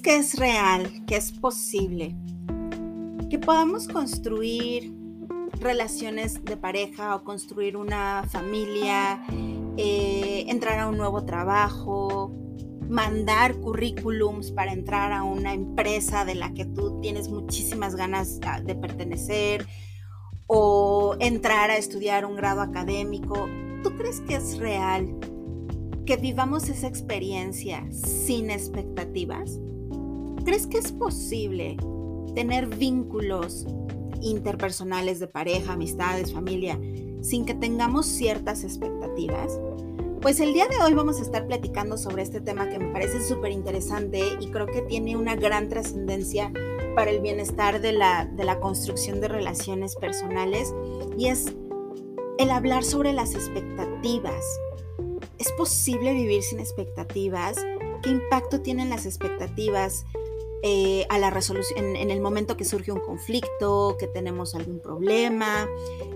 ¿Tú crees que es real, que es posible, que podamos construir relaciones de pareja o construir una familia, eh, entrar a un nuevo trabajo, mandar currículums para entrar a una empresa de la que tú tienes muchísimas ganas ah, de pertenecer o entrar a estudiar un grado académico. ¿Tú crees que es real que vivamos esa experiencia sin expectativas? ¿Crees que es posible tener vínculos interpersonales de pareja, amistades, familia, sin que tengamos ciertas expectativas? Pues el día de hoy vamos a estar platicando sobre este tema que me parece súper interesante y creo que tiene una gran trascendencia para el bienestar de la, de la construcción de relaciones personales y es el hablar sobre las expectativas. ¿Es posible vivir sin expectativas? ¿Qué impacto tienen las expectativas eh, a la resolución en, el momento que surge un conflicto, que tenemos algún problema?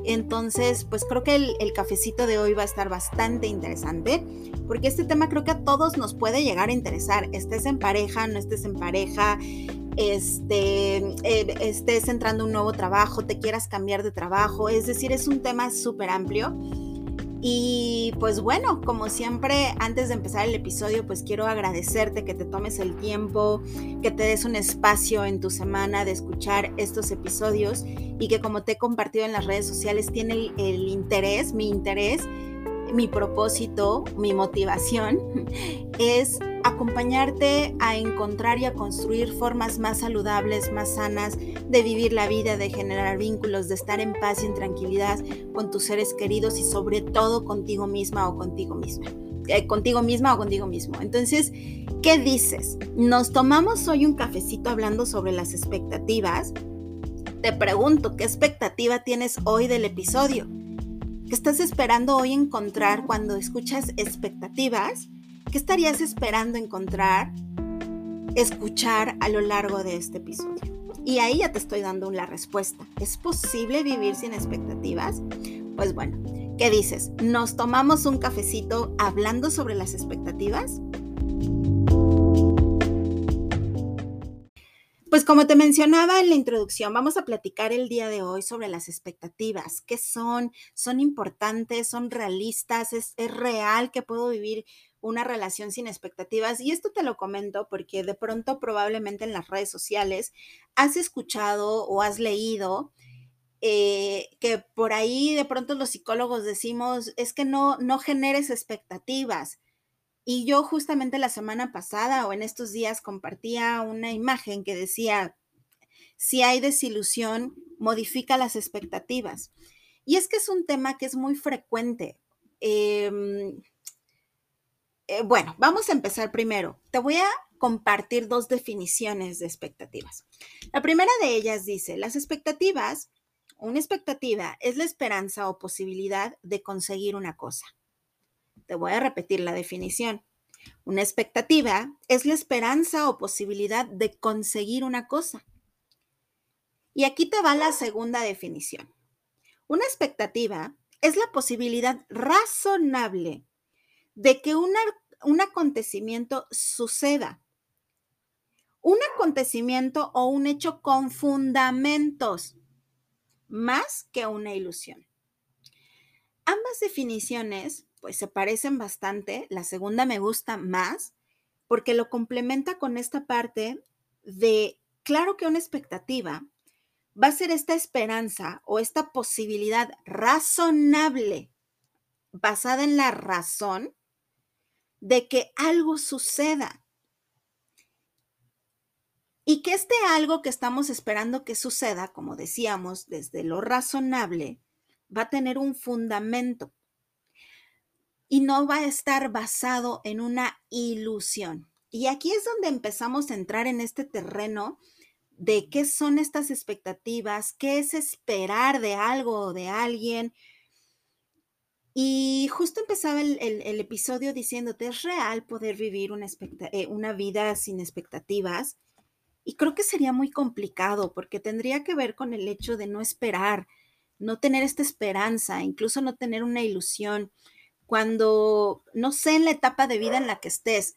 Entonces, pues creo que el, cafecito de hoy va a estar bastante interesante, porque este tema creo que a todos nos puede llegar a interesar, estés en pareja, no estés en pareja, este, eh, estés entrando a un nuevo trabajo, te quieras cambiar de trabajo, es decir, es un tema súper amplio. Y pues bueno, como siempre, antes de empezar el episodio, pues quiero agradecerte que te tomes el tiempo, que te des un espacio en tu semana de escuchar estos episodios y que como te he compartido en las redes sociales, tiene el, el interés, mi interés, mi propósito, mi motivación es acompañarte a encontrar y a construir formas más saludables, más sanas de vivir la vida, de generar vínculos, de estar en paz y en tranquilidad con tus seres queridos y sobre todo contigo misma o contigo misma. Eh, contigo misma o contigo mismo. Entonces, ¿qué dices? Nos tomamos hoy un cafecito hablando sobre las expectativas. Te pregunto, ¿qué expectativa tienes hoy del episodio? ¿Qué estás esperando hoy encontrar cuando escuchas expectativas? ¿Qué estarías esperando encontrar, escuchar a lo largo de este episodio? Y ahí ya te estoy dando la respuesta. ¿Es posible vivir sin expectativas? Pues bueno, ¿qué dices? ¿Nos tomamos un cafecito hablando sobre las expectativas? Pues como te mencionaba en la introducción, vamos a platicar el día de hoy sobre las expectativas. ¿Qué son? ¿Son importantes? ¿Son realistas? ¿Es, es real que puedo vivir una relación sin expectativas. Y esto te lo comento porque de pronto probablemente en las redes sociales has escuchado o has leído eh, que por ahí de pronto los psicólogos decimos es que no, no generes expectativas. Y yo justamente la semana pasada o en estos días compartía una imagen que decía, si hay desilusión, modifica las expectativas. Y es que es un tema que es muy frecuente. Em, eh, bueno, vamos a empezar primero. Te voy a compartir dos definiciones de expectativas. La primera de ellas dice, las expectativas, una expectativa es la esperanza o posibilidad de conseguir una cosa. Te voy a repetir la definición. Una expectativa es la esperanza o posibilidad de conseguir una cosa. Y aquí te va la segunda definición. Una expectativa es la posibilidad razonable de que un acontecimiento suceda. Un acontecimiento o un hecho con fundamentos, más que una ilusión. Ambas definiciones pues se parecen bastante, la segunda me gusta más porque lo complementa con esta parte de, claro que una expectativa va a ser esta esperanza o esta posibilidad razonable basada en la razón de que algo suceda. Y que este algo que estamos esperando que suceda, como decíamos, desde lo razonable, va a tener un fundamento y no va a estar basado en una ilusión. Y aquí es donde empezamos a entrar en este terreno de qué son estas expectativas, qué es esperar de algo o de alguien, y justo empezaba el, episodio diciéndote, es real poder vivir una, eh, una vida sin expectativas. Y creo que sería muy complicado porque tendría que ver con el hecho de no esperar, no tener esta esperanza, incluso no tener una ilusión. Cuando, no sé, en la etapa de vida en la que estés,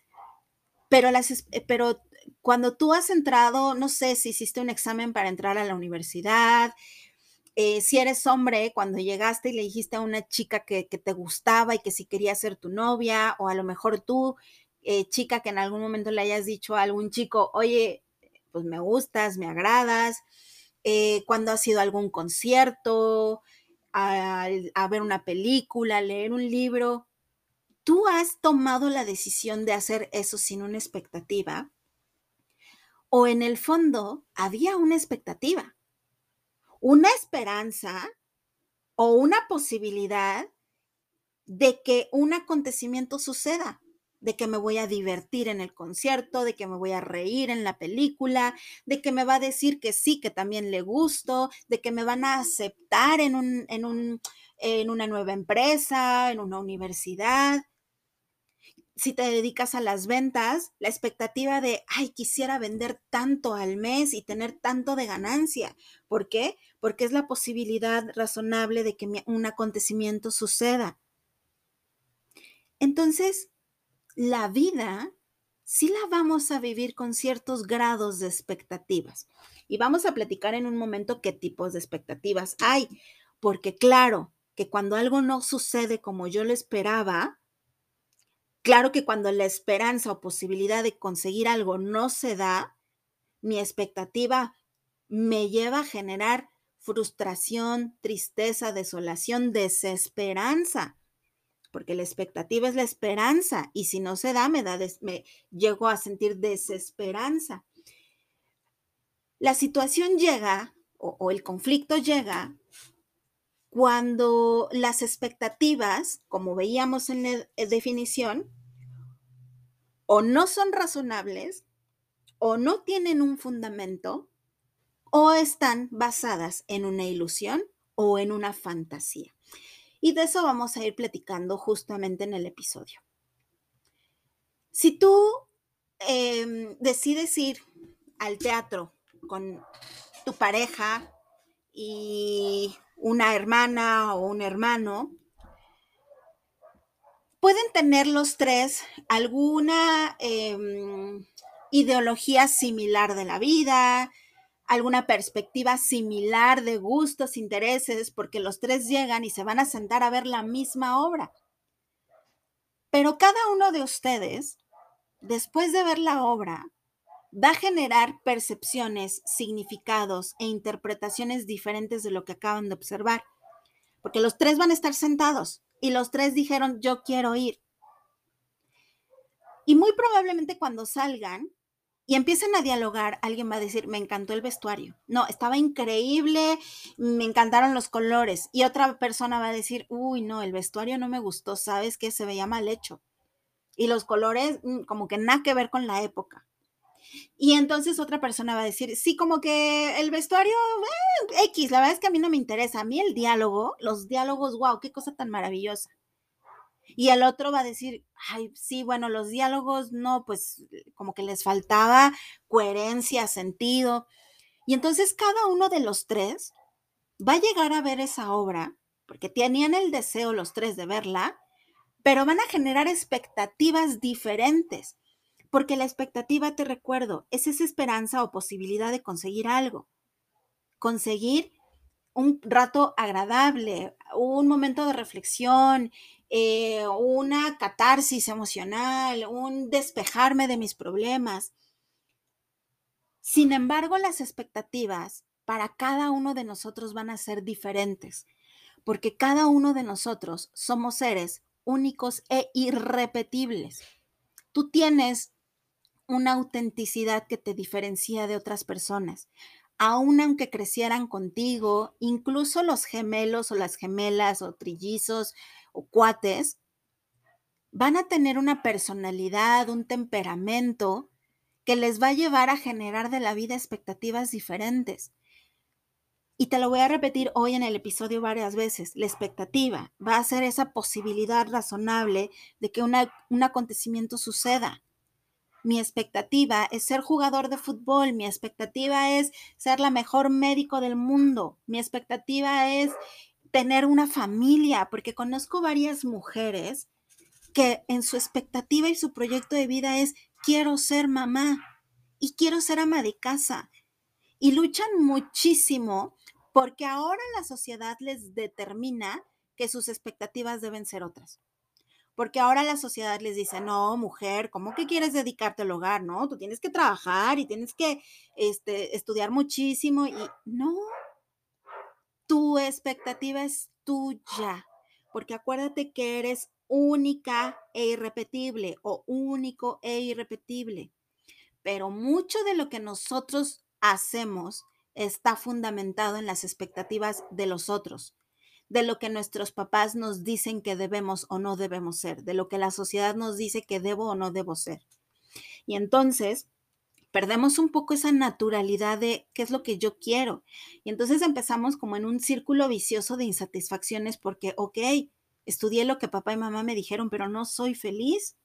pero, las, eh, pero cuando tú has entrado, no sé si hiciste un examen para entrar a la universidad, eh, si eres hombre, cuando llegaste y le dijiste a una chica que, te gustaba y que si quería ser tu novia, o a lo mejor tú, eh, chica, que en algún momento le hayas dicho a algún chico, oye, pues me gustas, me agradas, cuando has ido a algún concierto, a, a ver una película, leer un libro, tú has tomado la decisión de hacer eso sin una expectativa, o en el fondo había una expectativa una esperanza o una posibilidad de que un acontecimiento suceda, de que me voy a divertir en el concierto, de que me voy a reír en la película, de que me va a decir que sí, que también le gusto, de que me van a aceptar en, un, en, un, en una nueva empresa, en una universidad si te dedicas a las ventas, la expectativa de, ay, quisiera vender tanto al mes y tener tanto de ganancia. ¿Por qué? Porque es la posibilidad razonable de que un acontecimiento suceda. Entonces, la vida sí la vamos a vivir con ciertos grados de expectativas. Y vamos a platicar en un momento qué tipos de expectativas hay. Porque claro, que cuando algo no sucede como yo lo esperaba, Claro que cuando la esperanza o posibilidad de conseguir algo no se da, mi expectativa me lleva a generar frustración, tristeza, desolación, desesperanza, porque la expectativa es la esperanza y si no se da, me, da me llego a sentir desesperanza. La situación llega o, o el conflicto llega cuando las expectativas, como veíamos en la definición, o no son razonables, o no tienen un fundamento, o están basadas en una ilusión o en una fantasía. Y de eso vamos a ir platicando justamente en el episodio. Si tú em, decides ir al teatro con tu pareja y una hermana o un hermano, pueden tener los tres alguna em, ideología similar de la vida, alguna perspectiva similar de gustos, intereses, porque los tres llegan y se van a sentar a ver la misma obra. Pero cada uno de ustedes, después de ver la obra, va a generar percepciones, significados e interpretaciones diferentes de lo que acaban de observar, porque los tres van a estar sentados y los tres dijeron, yo quiero ir. Y muy probablemente cuando salgan y empiecen a dialogar, alguien va a decir, me encantó el vestuario. No, estaba increíble, me encantaron los colores. Y otra persona va a decir, uy, no, el vestuario no me gustó, sabes que se veía mal hecho. Y los colores, mm, como que nada que ver con la época. Y entonces otra persona va a decir, sí, como que el vestuario eh, X, la verdad es que a mí no me interesa. A mí el diálogo, los diálogos, wow, qué cosa tan maravillosa. Y el otro va a decir, ay, sí, bueno, los diálogos no, pues como que les faltaba coherencia, sentido. Y entonces cada uno de los tres va a llegar a ver esa obra, porque tenían el deseo los tres de verla, pero van a generar expectativas diferentes porque la expectativa, te recuerdo, es esa esperanza o posibilidad de conseguir algo, conseguir un rato agradable, un momento de reflexión, eh, una catarsis emocional, un despejarme de mis problemas. Sin embargo, las expectativas para cada uno de nosotros van a ser diferentes, porque cada uno de nosotros somos seres únicos e irrepetibles. Tú tienes una autenticidad que te diferencia de otras personas. Aun aunque crecieran contigo, incluso los gemelos o las gemelas o trillizos o cuates, van a tener una personalidad, un temperamento que les va a llevar a generar de la vida expectativas diferentes. Y te lo voy a repetir hoy en el episodio varias veces. La expectativa va a ser esa posibilidad razonable de que un acontecimiento suceda mi expectativa es ser jugador de fútbol, mi expectativa es ser la mejor médico del mundo, mi expectativa es tener una familia, porque conozco varias mujeres que en su expectativa y su proyecto de vida es quiero ser mamá y quiero ser ama de casa. Y luchan muchísimo porque ahora la sociedad les determina que sus expectativas deben ser otras. Porque ahora la sociedad les dice, no, mujer, ¿cómo que quieres dedicarte al hogar? No, tú tienes que trabajar y tienes que este, estudiar muchísimo. Y no, tu expectativa es tuya. Porque acuérdate que eres única e irrepetible o único e irrepetible. Pero mucho de lo que nosotros hacemos está fundamentado en las expectativas de los otros de lo que nuestros papás nos dicen que debemos o no debemos ser, de lo que la sociedad nos dice que debo o no debo ser. Y entonces perdemos un poco esa naturalidad de qué es lo que yo quiero. Y entonces empezamos como en un círculo vicioso de insatisfacciones porque, ok, estudié lo que papá y mamá me dijeron, pero no soy feliz.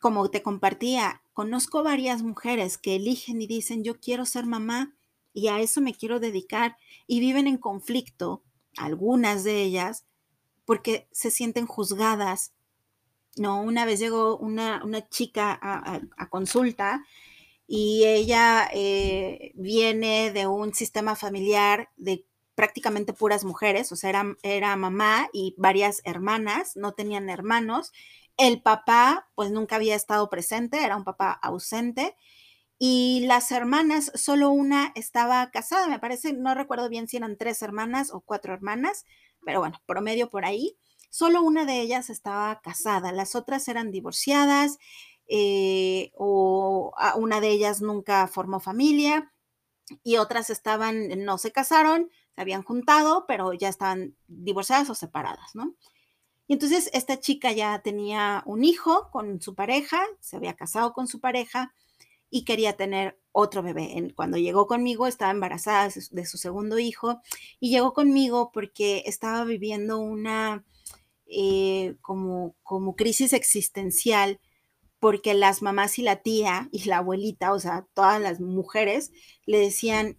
Como te compartía, conozco varias mujeres que eligen y dicen, yo quiero ser mamá, y a eso me quiero dedicar y viven en conflicto, algunas de ellas, porque se sienten juzgadas. No, una vez llegó una, chica a, consulta y ella eh, viene de un sistema familiar de prácticamente puras mujeres, o sea, era, era mamá y varias hermanas, no tenían hermanos. El papá, pues nunca había estado presente, era un papá ausente y las hermanas, solo una estaba casada, me parece, no recuerdo bien si eran tres hermanas o cuatro hermanas, pero bueno, promedio por ahí. Solo una de ellas estaba casada, las otras eran divorciadas eh, o una de ellas nunca formó familia y otras estaban, no se casaron, se habían juntado, pero ya estaban divorciadas o separadas, ¿no? Y entonces esta chica ya tenía un hijo con su pareja, se había casado con su pareja y quería tener otro bebé. Cuando llegó conmigo estaba embarazada de su segundo hijo y llegó conmigo porque estaba viviendo una eh, como, como crisis existencial porque las mamás y la tía y la abuelita, o sea, todas las mujeres le decían,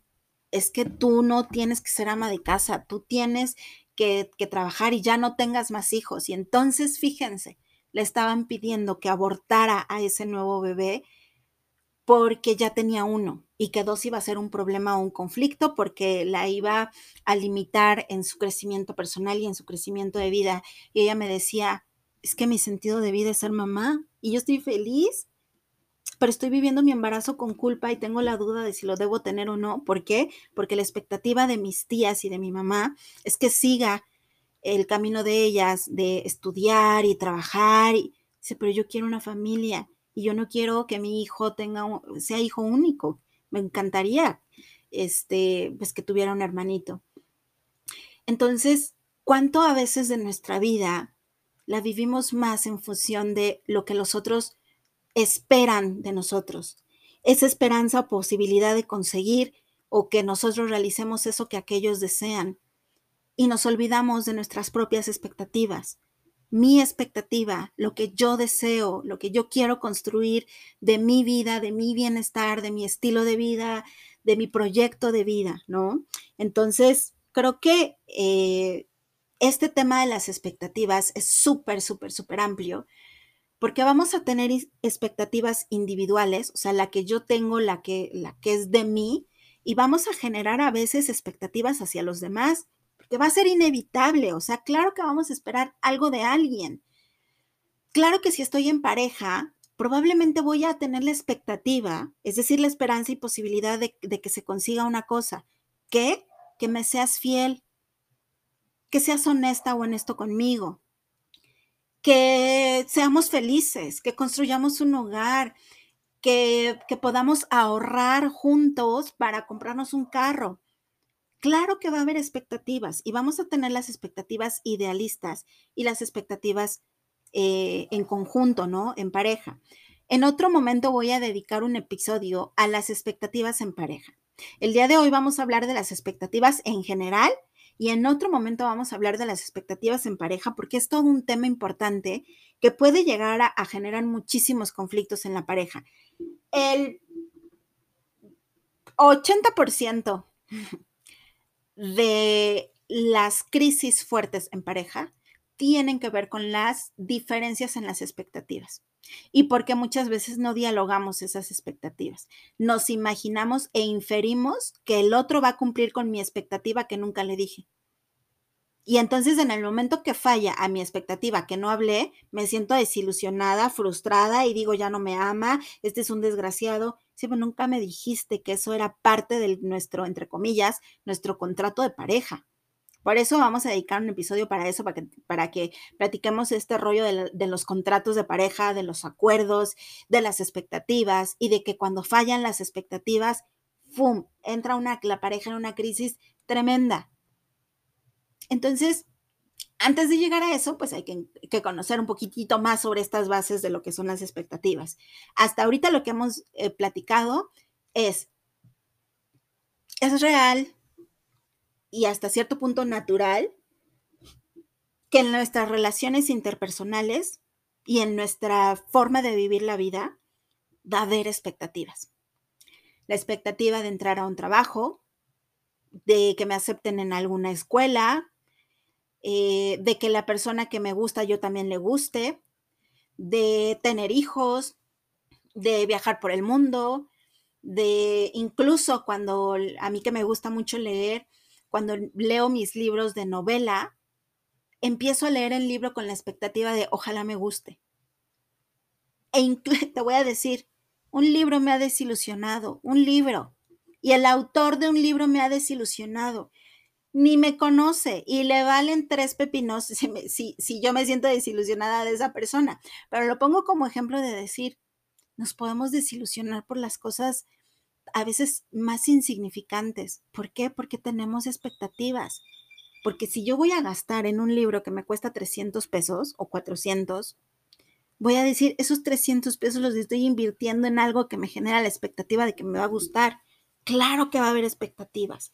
es que tú no tienes que ser ama de casa, tú tienes que, que trabajar y ya no tengas más hijos. Y entonces, fíjense, le estaban pidiendo que abortara a ese nuevo bebé porque ya tenía uno y que dos iba a ser un problema o un conflicto porque la iba a limitar en su crecimiento personal y en su crecimiento de vida. Y ella me decía, es que mi sentido de vida es ser mamá y yo estoy feliz, pero estoy viviendo mi embarazo con culpa y tengo la duda de si lo debo tener o no. ¿Por qué? Porque la expectativa de mis tías y de mi mamá es que siga el camino de ellas de estudiar y trabajar. Dice, pero yo quiero una familia y yo no quiero que mi hijo tenga sea hijo único. Me encantaría este pues que tuviera un hermanito. Entonces, ¿cuánto a veces de nuestra vida la vivimos más en función de lo que los otros esperan de nosotros? Esa esperanza o posibilidad de conseguir o que nosotros realicemos eso que aquellos desean. Y nos olvidamos de nuestras propias expectativas mi expectativa, lo que yo deseo, lo que yo quiero construir de mi vida, de mi bienestar, de mi estilo de vida, de mi proyecto de vida, ¿no? Entonces, creo que eh, este tema de las expectativas es súper, súper, súper amplio, porque vamos a tener expectativas individuales, o sea, la que yo tengo, la que, la que es de mí, y vamos a generar a veces expectativas hacia los demás que va a ser inevitable, o sea, claro que vamos a esperar algo de alguien. Claro que si estoy en pareja, probablemente voy a tener la expectativa, es decir, la esperanza y posibilidad de, que se consiga una cosa, que que me seas fiel, que seas honesta o honesto conmigo, que seamos felices, que construyamos un hogar, que, que podamos ahorrar juntos para comprarnos un carro, Claro que va a haber expectativas y vamos a tener las expectativas idealistas y las expectativas eh, en conjunto, ¿no? En pareja. En otro momento voy a dedicar un episodio a las expectativas en pareja. El día de hoy vamos a hablar de las expectativas en general y en otro momento vamos a hablar de las expectativas en pareja porque es todo un tema importante que puede llegar a, a generar muchísimos conflictos en la pareja. El 80% de las crisis fuertes en pareja tienen que ver con las diferencias en las expectativas y porque muchas veces no dialogamos esas expectativas. Nos imaginamos e inferimos que el otro va a cumplir con mi expectativa que nunca le dije. Y entonces en el momento que falla a mi expectativa que no hablé, me siento desilusionada, frustrada y digo, ya no me ama, este es un desgraciado. Pero nunca me dijiste que eso era parte de nuestro, entre comillas, nuestro contrato de pareja. Por eso vamos a dedicar un episodio para eso, para que, para que platiquemos este rollo de, de, los contratos de pareja, de los acuerdos, de las expectativas y de que cuando fallan las expectativas, ¡fum!, entra una, la pareja en una crisis tremenda. Entonces, antes de llegar a eso, pues hay que, conocer un poquitito más sobre estas bases de lo que son las expectativas. Hasta ahorita lo que hemos eh, platicado es, es real y hasta cierto punto natural que en nuestras relaciones interpersonales y en nuestra forma de vivir la vida va a haber expectativas. La expectativa de entrar a un trabajo, de que me acepten en alguna escuela, eh, de que la persona que me gusta yo también le guste, de tener hijos, de viajar por el mundo, de incluso cuando a mí que me gusta mucho leer, cuando leo mis libros de novela, empiezo a leer el libro con la expectativa de ojalá me guste. E te voy a decir, un libro me ha desilusionado, un libro. Y el autor de un libro me ha desilusionado ni me conoce y le valen tres pepinos si, si, yo me siento desilusionada de esa persona. Pero lo pongo como ejemplo de decir, nos podemos desilusionar por las cosas a veces más insignificantes. ¿Por qué? Porque tenemos expectativas. Porque si yo voy a gastar en un libro que me cuesta 300 pesos o 400, voy a decir, esos 300 pesos los estoy invirtiendo en algo que me genera la expectativa de que me va a gustar. Claro que va a haber expectativas.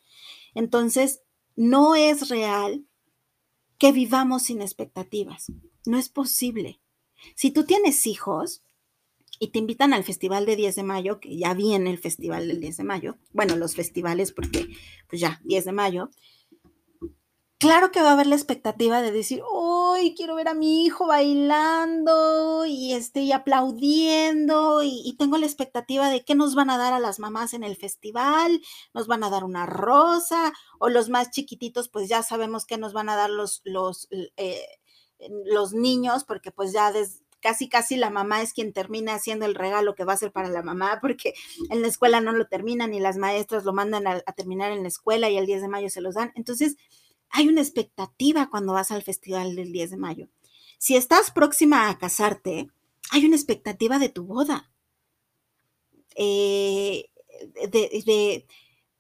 Entonces, no es real que vivamos sin expectativas. No es posible. Si tú tienes hijos y te invitan al festival de 10 de mayo, que ya viene el festival del 10 de mayo, bueno, los festivales porque pues ya, 10 de mayo, claro que va a haber la expectativa de decir, hoy quiero ver a mi hijo bailando y, este, y aplaudiendo y, tengo la expectativa de qué nos van a dar a las mamás en el festival, nos van a dar una rosa o los más chiquititos pues ya sabemos que nos van a dar los, los, eh, los niños porque pues ya casi casi la mamá es quien termina haciendo el regalo que va a ser para la mamá, porque en la escuela no lo terminan y las maestras lo mandan a, terminar en la escuela y el 10 de mayo se los dan. Entonces, hay una expectativa cuando vas al festival del 10 de mayo. Si estás próxima a casarte, hay una expectativa de tu boda. Eh, de,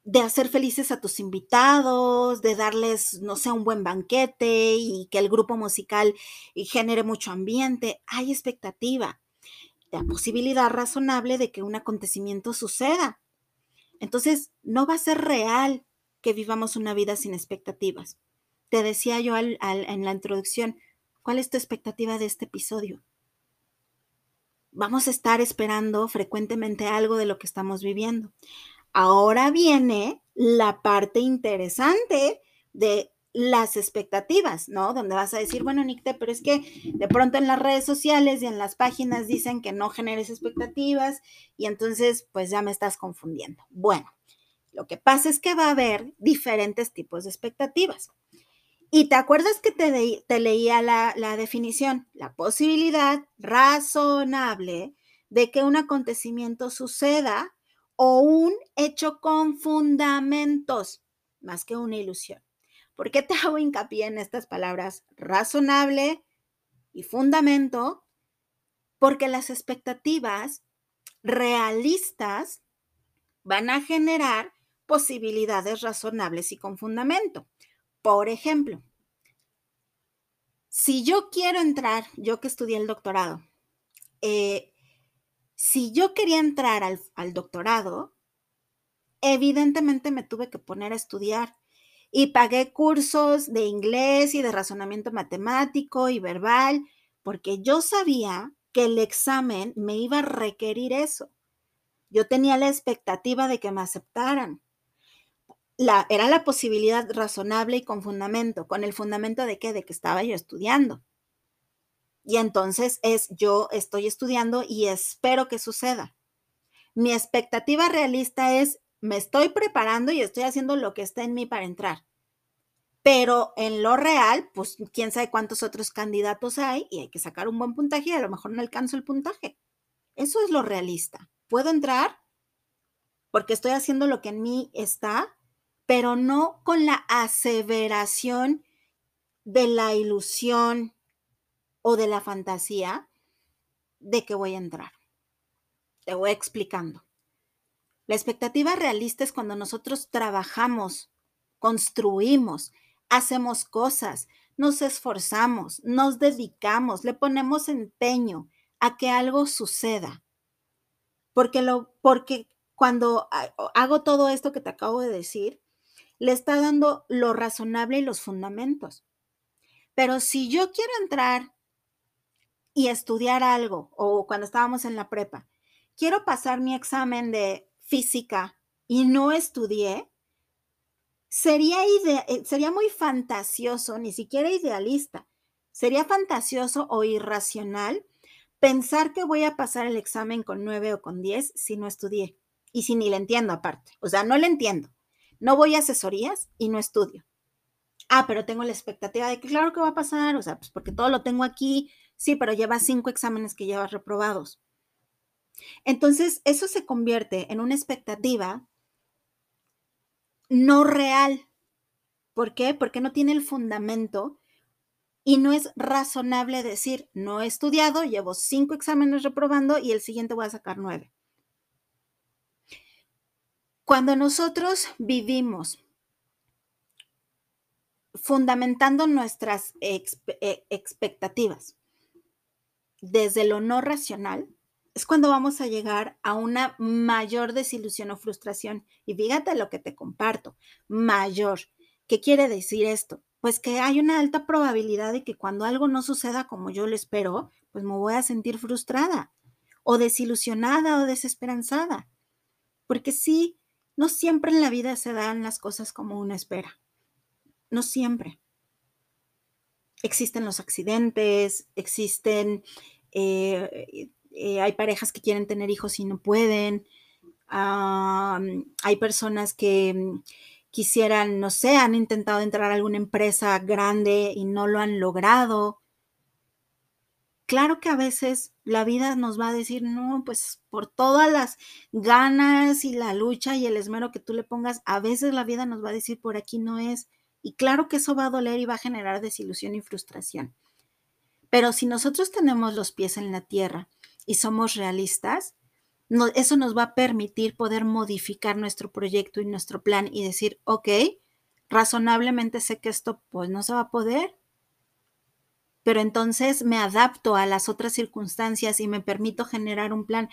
de, hacer felices a tus invitados, de darles, no sé, un buen banquete y que el grupo musical genere mucho ambiente. Hay expectativa, la posibilidad razonable de que un acontecimiento suceda. Entonces, no va a ser real que vivamos una vida sin expectativas. Te decía yo en la introducción, ¿cuál es tu expectativa de este episodio? Vamos a estar esperando frecuentemente algo de lo que estamos viviendo. Ahora viene la parte interesante de las expectativas, ¿no? Donde vas a decir, bueno, Nicte, pero es que de pronto en las redes sociales y en las páginas dicen que no generes expectativas y entonces pues ya me estás confundiendo. Bueno, lo que pasa es que va a haber diferentes tipos de expectativas. Y te acuerdas que te, leía la, definición, la posibilidad razonable de que un acontecimiento suceda o un hecho con fundamentos, más que una ilusión. ¿Por qué te hago hincapié en estas palabras razonable y fundamento? Porque las expectativas realistas van a generar posibilidades razonables y con fundamento. Por ejemplo, si yo quiero entrar, yo que estudié el doctorado, eh, si yo quería entrar al, al doctorado, evidentemente me tuve que poner a estudiar y pagué cursos de inglés y de razonamiento matemático y verbal, porque yo sabía que el examen me iba a requerir eso. Yo tenía la expectativa de que me aceptaran era la posibilidad razonable y con fundamento. ¿Con el fundamento de qué? De que estaba yo estudiando. Y entonces es yo estoy estudiando y espero que suceda. Mi expectativa realista es me estoy preparando y estoy haciendo lo que está en mí para entrar. Pero en lo real, pues quién sabe cuántos otros candidatos hay y hay que sacar un buen puntaje y a lo mejor no alcanzo el puntaje. Eso es lo realista. ¿Puedo entrar? Porque estoy haciendo lo que en mí está, pero no con la aseveración de la ilusión o de la fantasía de que voy a entrar. Te voy explicando. La expectativa realista es cuando nosotros trabajamos, construimos, hacemos cosas, nos esforzamos, nos dedicamos, le ponemos empeño a que algo suceda. Porque, lo, porque cuando hago todo esto que te acabo de decir, le está dando lo razonable y los fundamentos. Pero si yo quiero entrar y estudiar algo, o cuando estábamos en la prepa, quiero pasar mi examen de física y no estudié, sería, eh, sería muy fantasioso, ni siquiera idealista, sería fantasioso o irracional pensar que voy a pasar el examen con 9 o con 10 si no estudié y si ni le entiendo aparte. O sea, no le entiendo. No voy a asesorías y no estudio. Ah, pero tengo la expectativa de que claro que va a pasar, o sea, pues porque todo lo tengo aquí. Sí, pero llevas cinco exámenes que llevas reprobados. Entonces, eso se convierte en una expectativa no real. ¿Por qué? Porque no tiene el fundamento y no es razonable decir, no he estudiado, llevo cinco exámenes reprobando y el siguiente voy a sacar nueve. Cuando nosotros vivimos fundamentando nuestras e, expectativas desde lo no racional, es cuando vamos a llegar a una mayor desilusión o frustración. Y fíjate lo que te comparto, mayor. ¿Qué quiere decir esto? Pues que hay una alta probabilidad de que cuando algo no suceda como yo lo espero, pues me voy a sentir frustrada o desilusionada o desesperanzada. Porque sí, no siempre en la vida se dan las cosas como uno espera. No siempre. Existen los accidentes, existen, eh, eh, hay parejas que quieren tener hijos y no pueden, hay personas que mm, quisieran, no sé, han intentado entrar a alguna empresa grande y no lo han logrado. Claro que a veces la vida nos va a decir, no, pues por todas las ganas y la lucha y el esmero que tú le pongas, a veces la vida nos va a decir, por aquí no es. Y claro que eso va a doler y va a generar desilusión y frustración. Pero si nosotros tenemos los pies en la tierra y somos realistas, eso nos va a permitir poder modificar nuestro proyecto y nuestro plan y decir, ok, razonablemente sé que esto pues no se va a poder, pero entonces me adapto a las otras circunstancias y me permito generar un plan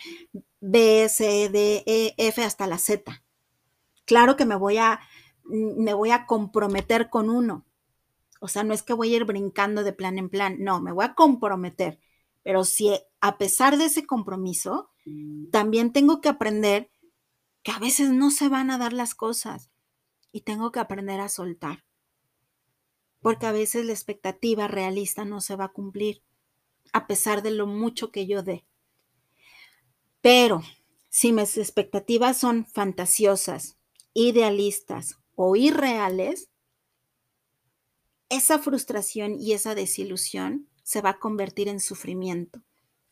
B, C, D, E, F hasta la Z. Claro que me voy a, me voy a comprometer con uno. O sea, no es que voy a ir brincando de plan en plan, no, me voy a comprometer. Pero si a pesar de ese compromiso, también tengo que aprender que a veces no se van a dar las cosas y tengo que aprender a soltar porque a veces la expectativa realista no se va a cumplir, a pesar de lo mucho que yo dé. Pero si mis expectativas son fantasiosas, idealistas o irreales, esa frustración y esa desilusión se va a convertir en sufrimiento.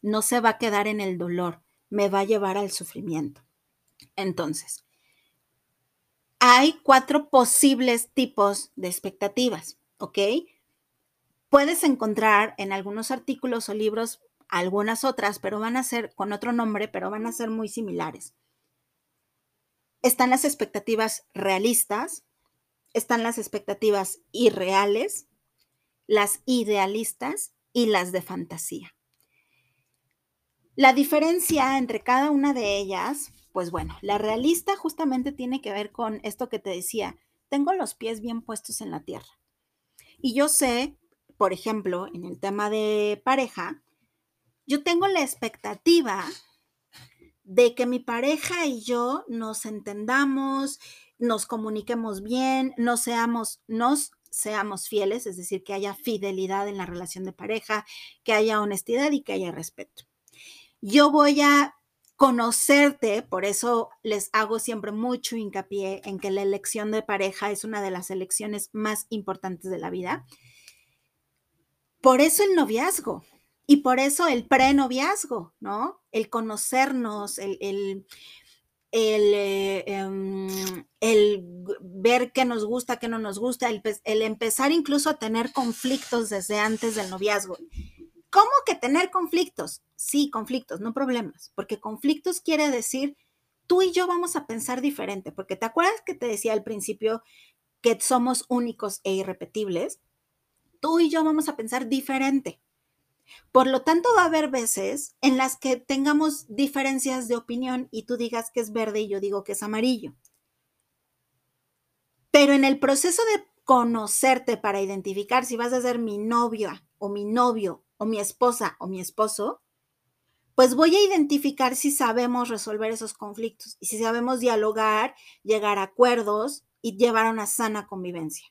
No se va a quedar en el dolor, me va a llevar al sufrimiento. Entonces, hay cuatro posibles tipos de expectativas. ¿Ok? Puedes encontrar en algunos artículos o libros algunas otras, pero van a ser con otro nombre, pero van a ser muy similares. Están las expectativas realistas, están las expectativas irreales, las idealistas y las de fantasía. La diferencia entre cada una de ellas, pues bueno, la realista justamente tiene que ver con esto que te decía, tengo los pies bien puestos en la tierra. Y yo sé, por ejemplo, en el tema de pareja, yo tengo la expectativa de que mi pareja y yo nos entendamos, nos comuniquemos bien, no seamos, nos seamos fieles, es decir, que haya fidelidad en la relación de pareja, que haya honestidad y que haya respeto. Yo voy a conocerte, por eso les hago siempre mucho hincapié en que la elección de pareja es una de las elecciones más importantes de la vida. Por eso el noviazgo y por eso el prenoviazgo, ¿no? El conocernos, el, el, eh, em, el, ver qué nos gusta, qué no nos gusta, el, el empezar incluso a tener conflictos desde antes del noviazgo. ¿Cómo que tener conflictos? Sí, conflictos, no problemas, porque conflictos quiere decir tú y yo vamos a pensar diferente, porque te acuerdas que te decía al principio que somos únicos e irrepetibles, tú y yo vamos a pensar diferente. Por lo tanto, va a haber veces en las que tengamos diferencias de opinión y tú digas que es verde y yo digo que es amarillo. Pero en el proceso de conocerte para identificar si vas a ser mi novia o mi novio o mi esposa o mi esposo, pues voy a identificar si sabemos resolver esos conflictos y si sabemos dialogar, llegar a acuerdos y llevar a una sana convivencia.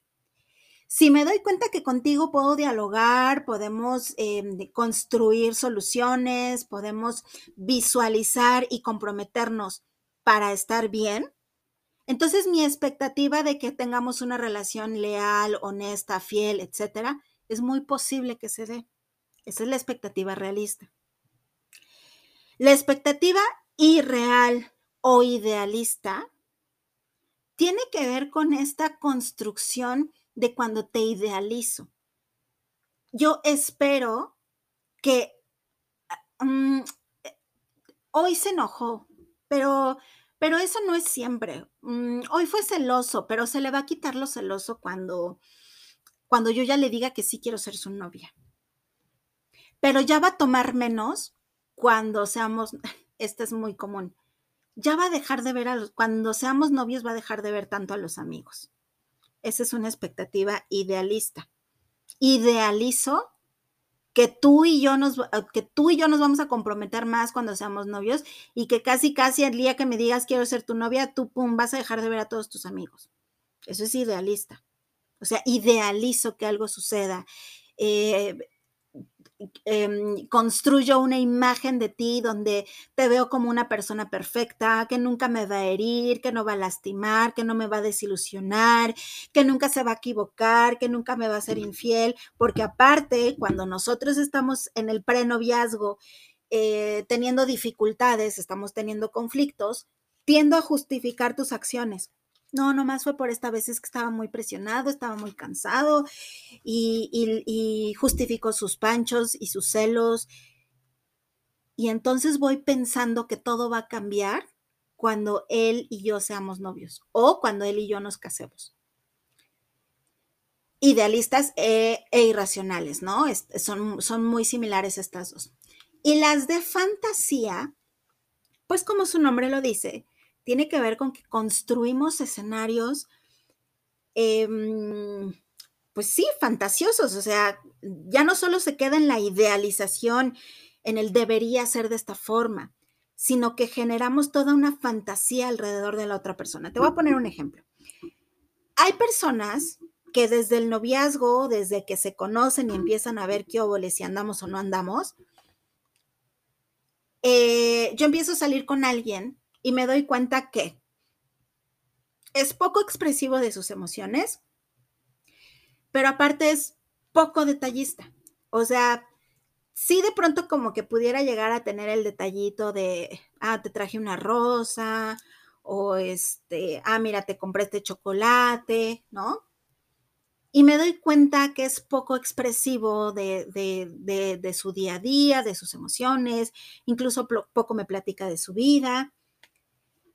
Si me doy cuenta que contigo puedo dialogar, podemos em, construir soluciones, podemos visualizar y comprometernos para estar bien, entonces mi expectativa de que tengamos una relación leal, honesta, fiel, etcétera, es muy posible que se dé. Esa es la expectativa realista. La expectativa irreal o idealista tiene que ver con esta construcción de cuando te idealizo. Yo espero que mm, hoy se enojó, pero, pero eso no es siempre. Mm, hoy fue celoso, pero se le va a quitar lo celoso cuando, cuando yo ya le diga que sí quiero ser su novia. Pero ya va a tomar menos cuando seamos, este es muy común, ya va a dejar de ver a los, cuando seamos novios va a dejar de ver tanto a los amigos. Esa es una expectativa idealista. Idealizo que tú y yo nos que tú y yo nos vamos a comprometer más cuando seamos novios y que casi casi el día que me digas quiero ser tu novia, tú pum vas a dejar de ver a todos tus amigos. Eso es idealista. O sea, idealizo que algo suceda. Eh, Em, construyo una imagen de ti donde te veo como una persona perfecta, que nunca me va a herir, que no va a lastimar, que no me va a desilusionar, que nunca se va a equivocar, que nunca me va a ser infiel, porque aparte, cuando nosotros estamos en el prenoviazgo eh, teniendo dificultades, estamos teniendo conflictos, tiendo a justificar tus acciones. No, nomás fue por esta vez es que estaba muy presionado, estaba muy cansado y, justificó sus panchos y sus celos. Y entonces voy pensando que todo va a cambiar cuando él y yo seamos novios o cuando él y yo nos casemos. Idealistas e, e irracionales, ¿no? son, son muy similares estas dos. Y las de fantasía, pues como su nombre lo dice, tiene que ver con que construimos escenarios, em, pues sí, fantasiosos, o sea, ya no solo se queda en la idealización, en el debería ser de esta forma, sino que generamos toda una fantasía alrededor de la otra persona. Te voy a poner un ejemplo. Hay personas que desde el noviazgo, desde que se conocen y empiezan a ver qué óboles, si andamos o no andamos, eh, yo empiezo a salir con alguien y me doy cuenta que es poco expresivo de sus emociones, pero aparte es poco detallista. O sea, sí de pronto como que pudiera llegar a tener el detallito de, ah, te traje una rosa, o este, ah, mira, te compré este chocolate, ¿no? Y me doy cuenta que es poco expresivo de, de, de su día a día, de sus emociones, incluso poco me platica de su vida.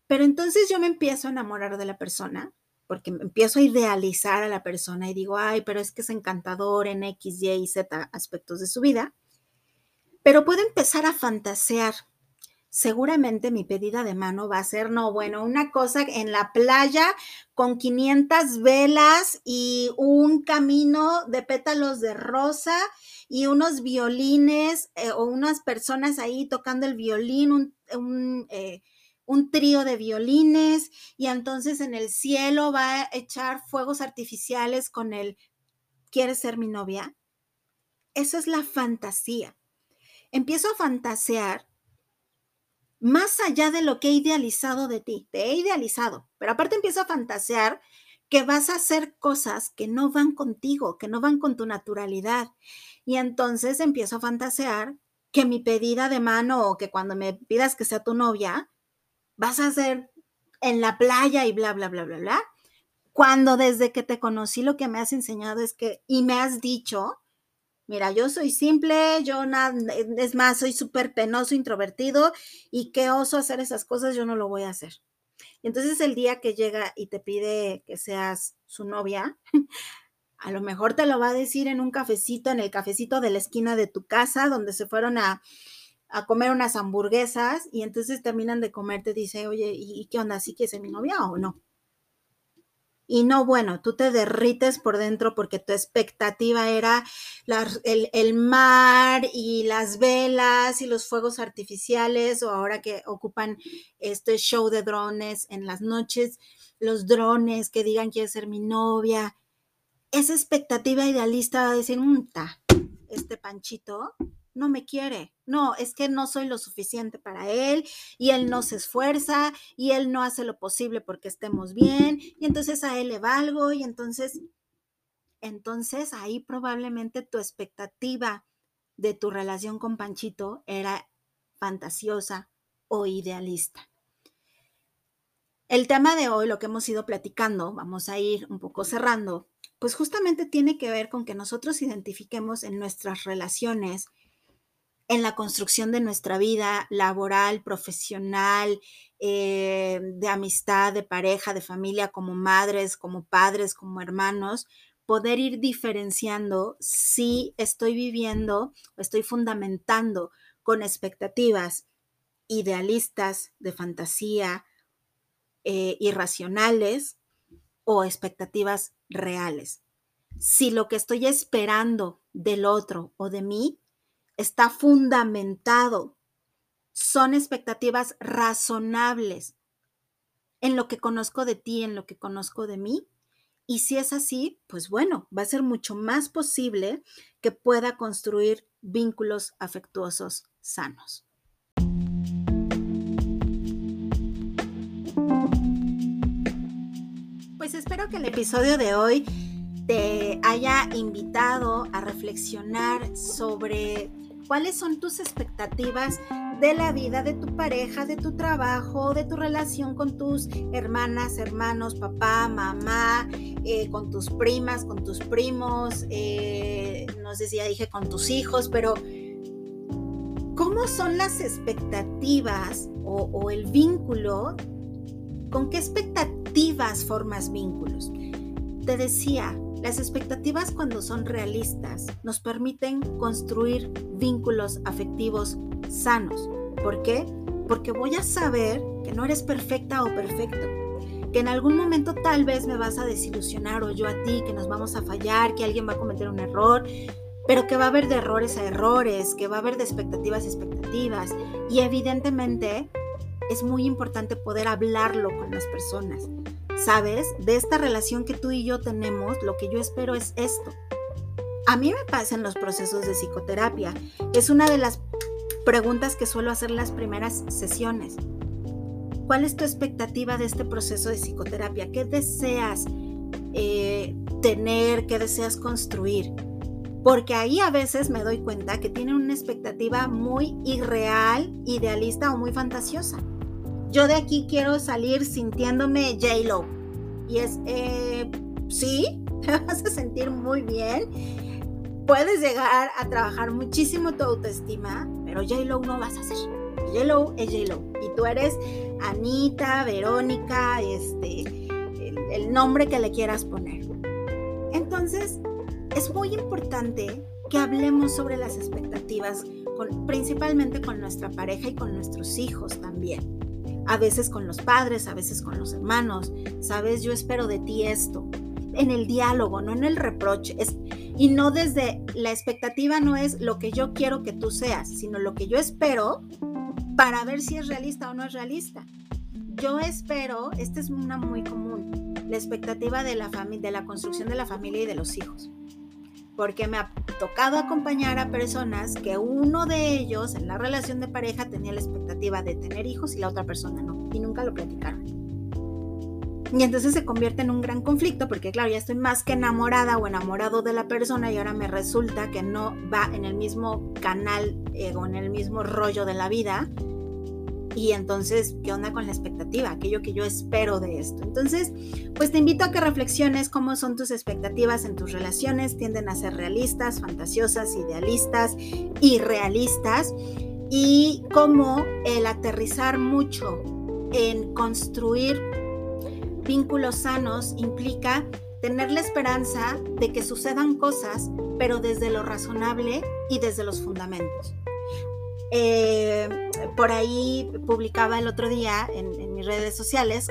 Pero entonces yo me empiezo a enamorar de la persona, porque empiezo a idealizar a la persona y digo, ay, pero es que es encantador en X, Y y Z aspectos de su vida. Pero puedo empezar a fantasear. Seguramente mi pedida de mano va a ser, no, bueno, una cosa en la playa con 500 velas y un camino de pétalos de rosa y unos violines eh, o unas personas ahí tocando el violín, un, eh, un trío de violines y entonces en el cielo va a echar fuegos artificiales con el ¿quieres ser mi novia? Eso es la fantasía. Empiezo a fantasear más allá de lo que he idealizado de ti. Te he idealizado, pero aparte empiezo a fantasear que vas a hacer cosas que no van contigo, que no van con tu naturalidad. Y entonces empiezo a fantasear que mi pedida de mano o que cuando me pidas que sea tu novia, vas a ser en la playa y bla, bla, bla, bla, bla. Cuando desde que te conocí lo que me has enseñado es que, y me has dicho, mira, yo soy simple, yo nada, es más, soy súper penoso, introvertido y qué oso hacer esas cosas, yo no lo voy a hacer. Entonces el día que llega y te pide que seas su novia, a lo mejor te lo va a decir en un cafecito, en el cafecito de la esquina de tu casa, donde se fueron a, a comer unas hamburguesas y entonces terminan de comer, te dice, oye, ¿y qué onda? ¿Sí que es mi novia o no? Y no, bueno, tú te derrites por dentro porque tu expectativa era el, el, mar y las velas y los fuegos artificiales o ahora que ocupan este show de drones en las noches, los drones que digan quiere ser mi novia. Esa expectativa idealista va a decir, mm, este panchito no me quiere. No, es que no soy lo suficiente para él y él no se esfuerza y él no hace lo posible porque estemos bien y entonces a él le valgo y entonces, entonces ahí probablemente tu expectativa de tu relación con Panchito era fantasiosa o idealista. El tema de hoy, lo que hemos ido platicando, vamos a ir un poco cerrando, pues justamente tiene que ver con que nosotros identifiquemos en nuestras relaciones en la construcción de nuestra vida laboral, profesional, eh, de amistad, de pareja, de familia, como madres, como padres, como hermanos, poder ir diferenciando si estoy viviendo estoy fundamentando con expectativas idealistas, de fantasía, eh, irracionales o expectativas reales. Si lo que estoy esperando del otro o de mí está fundamentado, son expectativas razonables en lo que conozco de ti, en lo que conozco de mí. Y si es así, pues bueno, va a ser mucho más posible que pueda construir vínculos afectuosos sanos. Pues espero que el episodio de hoy te haya invitado a reflexionar sobre cuáles son tus expectativas de la vida de tu pareja, de tu trabajo, de tu relación con tus hermanas, hermanos, papá, mamá, eh, con tus primas, con tus primos, eh, no sé si ya dije con tus hijos, pero ¿cómo son las expectativas o, o el vínculo? ¿Con qué expectativas formas vínculos? Te decía, las expectativas cuando son realistas nos permiten construir vínculos afectivos sanos. ¿Por qué? Porque voy a saber que no eres perfecta o perfecto, que en algún momento tal vez me vas a desilusionar o yo a ti, que nos vamos a fallar, que alguien va a cometer un error, pero que va a haber de errores a errores, que va a haber de expectativas a expectativas. Y evidentemente es muy importante poder hablarlo con las personas. ¿Sabes? De esta relación que tú y yo tenemos, lo que yo espero es esto. A mí me pasa en los procesos de psicoterapia. Es una de las preguntas que suelo hacer en las primeras sesiones. ¿Cuál es tu expectativa de este proceso de psicoterapia? ¿Qué deseas eh, tener? ¿Qué deseas construir? Porque ahí a veces me doy cuenta que tienen una expectativa muy irreal, idealista o muy fantasiosa yo de aquí quiero salir sintiéndome J-Lo. Y es, eh, sí, te vas a sentir muy bien. Puedes llegar a trabajar muchísimo tu autoestima, pero J-Lo no vas a hacer. J-Lo es J-Lo. Y tú eres Anita, Verónica, este, el, nombre que le quieras poner. Entonces, es muy importante que hablemos sobre las expectativas, principalmente con nuestra pareja y con nuestros hijos también a veces con los padres, a veces con los hermanos. Sabes, yo espero de ti esto. En el diálogo, no en el reproche. Es, y no desde la expectativa no es lo que yo quiero que tú seas, sino lo que yo espero para ver si es realista o no es realista. yo espero, esta es una muy común, la expectativa de la, de la construcción de la familia y de los hijos. Porque me ha tocado acompañar a personas que uno de ellos en la relación de pareja tenía la expectativa de tener hijos y la otra persona no, y nunca lo platicaron. Y entonces se convierte en un gran conflicto porque claro, ya estoy más que enamorada o enamorado de la persona y ahora me resulta que no va en el mismo canal eh, o en el mismo rollo de la vida y entonces, ¿qué onda con la expectativa? Aquello que yo espero de esto. Entonces, pues te invito a que reflexiones cómo son tus expectativas en tus relaciones. Tienden a ser realistas, fantasiosas, idealistas, irrealistas. Y cómo el aterrizar mucho en construir vínculos sanos implica tener la esperanza de que sucedan cosas, pero desde lo razonable y desde los fundamentos. Eh, por ahí publicaba el otro día en, mis redes sociales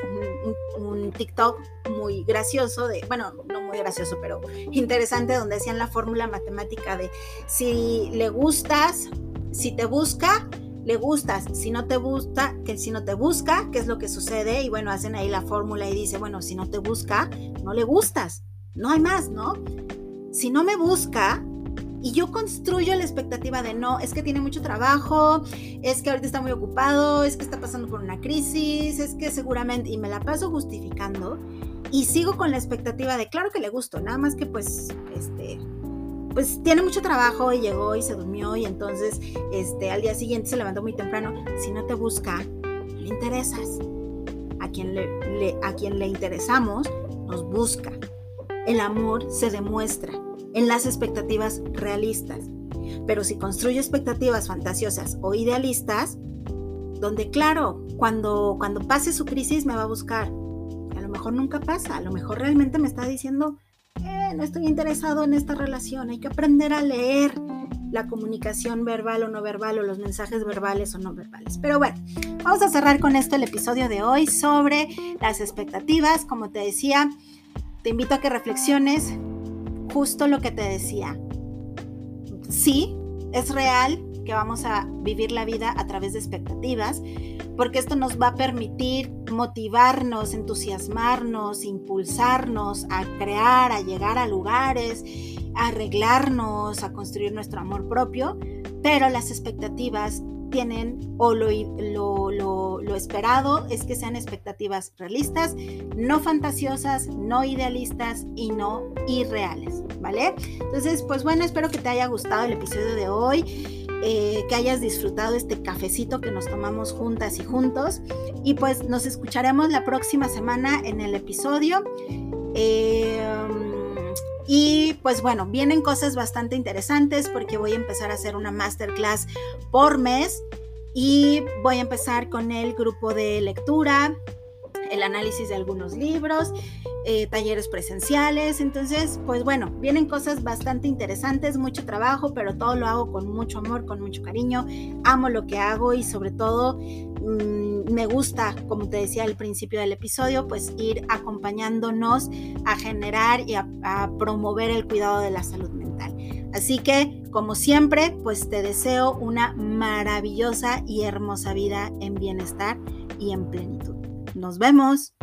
un, TikTok muy gracioso, de, bueno, no muy gracioso, pero interesante, donde decían la fórmula matemática de si le gustas, si te busca, le gustas, si no te gusta, que si no te busca, ¿qué es lo que sucede? Y bueno, hacen ahí la fórmula y dice, bueno, si no te busca, no le gustas, no hay más, ¿no? Si no me busca, y yo construyo la expectativa de no, es que tiene mucho trabajo, es que ahorita está muy ocupado, es que está pasando por una crisis, es que seguramente, y me la paso justificando y sigo con la expectativa de, claro que le gusto, nada más que pues, este, pues tiene mucho trabajo y llegó y se durmió y entonces, este, al día siguiente se levantó muy temprano. Si no te busca, le interesas. A quien le, a quien le interesamos, nos busca. El amor se demuestra en las expectativas realistas. Pero si construye expectativas fantasiosas o idealistas, donde claro, cuando, cuando pase su crisis me va a buscar. A lo mejor nunca pasa, a lo mejor realmente me está diciendo, eh, no estoy interesado en esta relación, hay que aprender a leer la comunicación verbal o no verbal o los mensajes verbales o no verbales. Pero bueno, vamos a cerrar con esto el episodio de hoy sobre las expectativas. Como te decía, te invito a que reflexiones justo lo que te decía. Sí, es real que vamos a vivir la vida a través de expectativas, porque esto nos va a permitir motivarnos, entusiasmarnos, impulsarnos a crear, a llegar a lugares, a arreglarnos, a construir nuestro amor propio, pero las expectativas tienen o lo, lo, esperado es que sean expectativas realistas, no fantasiosas, no idealistas y no irreales, ¿vale? Entonces, pues bueno, espero que te haya gustado el episodio de hoy. Eh, que hayas disfrutado este cafecito que nos tomamos juntas y juntos. Y pues nos escucharemos la próxima semana en el episodio. Eh, y pues bueno, vienen cosas bastante interesantes porque voy a empezar a hacer una masterclass por mes y voy a empezar con el grupo de lectura, el análisis de algunos libros, eh, talleres presenciales. Entonces, pues bueno, vienen cosas bastante interesantes, mucho trabajo, pero todo lo hago con mucho amor, con mucho cariño. Amo lo que hago y sobre todo mm, me gusta, como te decía al principio del episodio, pues ir acompañándonos a generar y a promover el cuidado de la salud mental. Así que, como siempre, pues te deseo una maravillosa y hermosa vida en bienestar y en plenitud. Nos vemos.